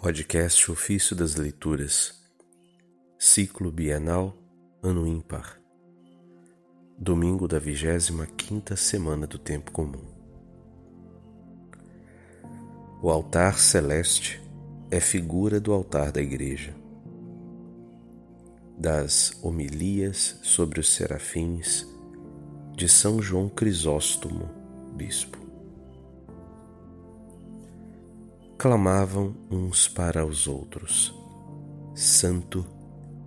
Podcast Ofício das Leituras, Ciclo Bienal, Ano Ímpar, Domingo da 25 Semana do Tempo Comum. O altar celeste é figura do altar da Igreja. Das homilias sobre os serafins de São João Crisóstomo, Bispo clamavam uns para os outros: Santo,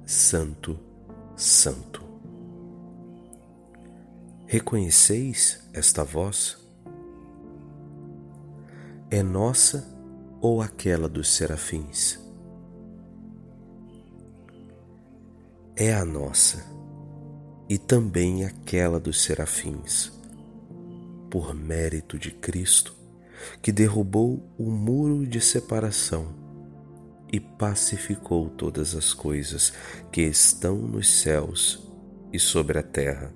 Santo, Santo. Reconheceis esta voz? É nossa ou aquela dos serafins? É a nossa e também aquela dos serafins, por mérito de Cristo que derrubou o muro de separação e pacificou todas as coisas que estão nos céus e sobre a terra,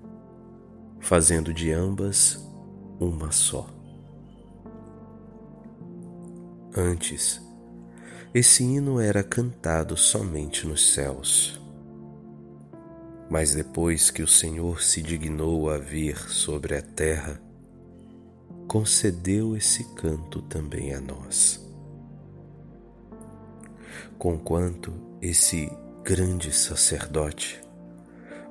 fazendo de ambas uma só. Antes, esse hino era cantado somente nos céus. Mas depois que o Senhor se dignou a vir sobre a terra, concedeu esse canto também a nós. Conquanto esse grande sacerdote,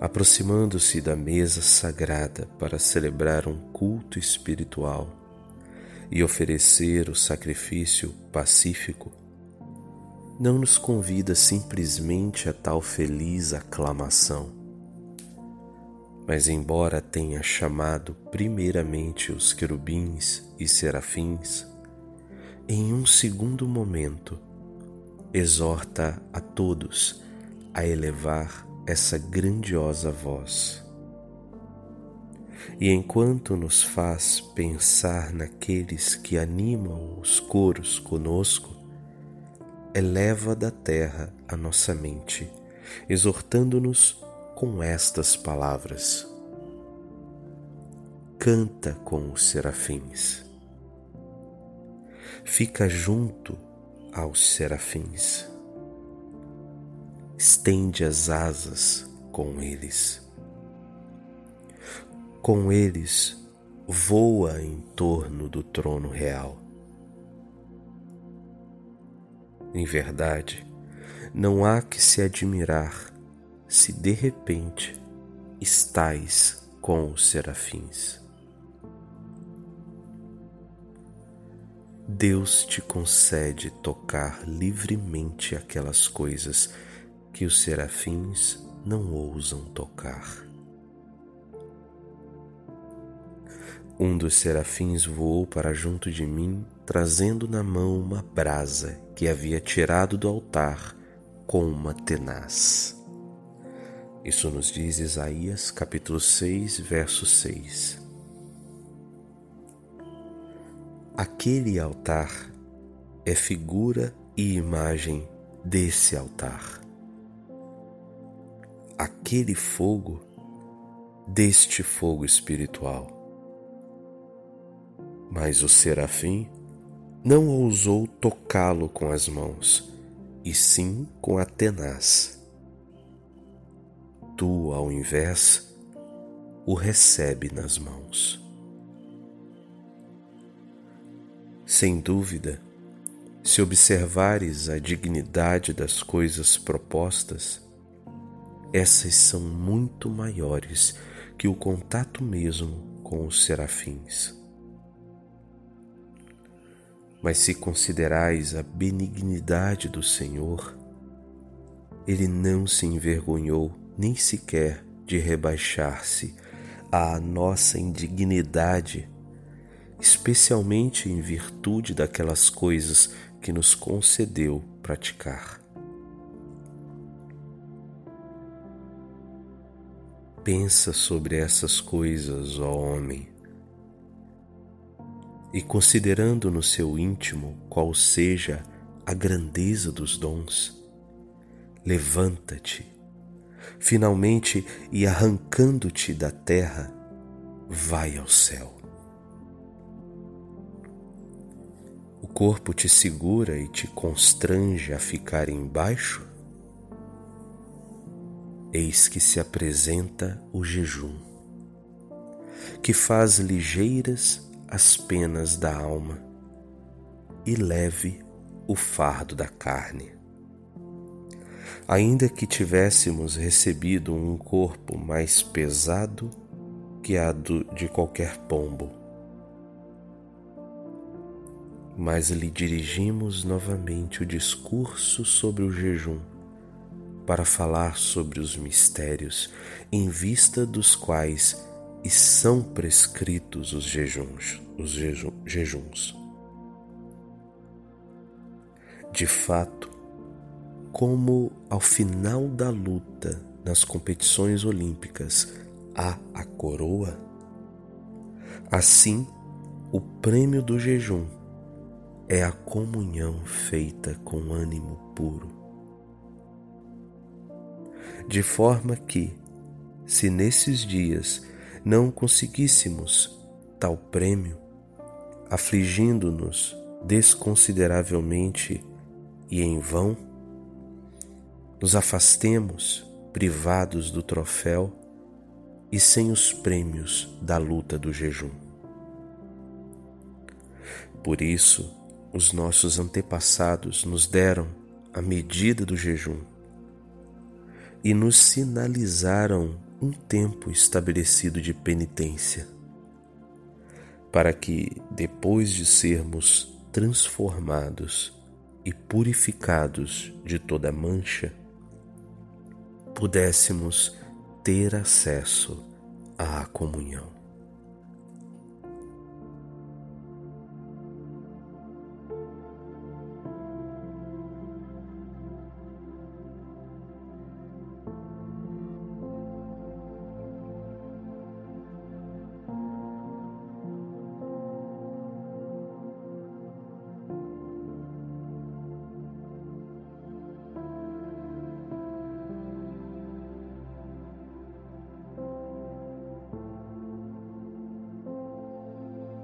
aproximando-se da mesa sagrada para celebrar um culto espiritual e oferecer o sacrifício pacífico, não nos convida simplesmente a tal feliz aclamação mas, embora tenha chamado primeiramente os querubins e serafins, em um segundo momento exorta a todos a elevar essa grandiosa voz. E enquanto nos faz pensar naqueles que animam os coros conosco, eleva da terra a nossa mente, exortando-nos com estas palavras: Canta com os serafins. Fica junto aos serafins. Estende as asas com eles. Com eles voa em torno do trono real. Em verdade, não há que se admirar se de repente estais com os serafins. Deus te concede tocar livremente aquelas coisas que os serafins não ousam tocar. Um dos serafins voou para junto de mim, trazendo na mão uma brasa que havia tirado do altar com uma tenaz. Isso nos diz Isaías capítulo 6, verso 6. Aquele altar é figura e imagem desse altar. Aquele fogo, deste fogo espiritual. Mas o serafim não ousou tocá-lo com as mãos, e sim com a tenaz tu, ao invés, o recebe nas mãos. Sem dúvida, se observares a dignidade das coisas propostas, essas são muito maiores que o contato mesmo com os serafins. Mas se considerais a benignidade do Senhor, Ele não se envergonhou nem sequer de rebaixar-se à nossa indignidade, especialmente em virtude daquelas coisas que nos concedeu praticar. Pensa sobre essas coisas, ó homem, e considerando no seu íntimo qual seja a grandeza dos dons, levanta-te finalmente e arrancando-te da terra, vai ao céu. O corpo te segura e te constrange a ficar embaixo? Eis que se apresenta o jejum, que faz ligeiras as penas da alma e leve o fardo da carne. Ainda que tivéssemos recebido um corpo mais pesado que a de qualquer pombo, mas lhe dirigimos novamente o discurso sobre o jejum, para falar sobre os mistérios em vista dos quais e são prescritos os jejuns, os jejuns. De fato, como ao final da luta nas competições olímpicas há a coroa, assim o prêmio do jejum é a comunhão feita com ânimo puro. De forma que, se nesses dias não conseguíssemos tal prêmio, afligindo-nos desconsideravelmente e em vão, nos afastemos privados do troféu e sem os prêmios da luta do jejum. Por isso, os nossos antepassados nos deram a medida do jejum e nos sinalizaram um tempo estabelecido de penitência, para que, depois de sermos transformados e purificados de toda mancha, pudéssemos ter acesso à comunhão.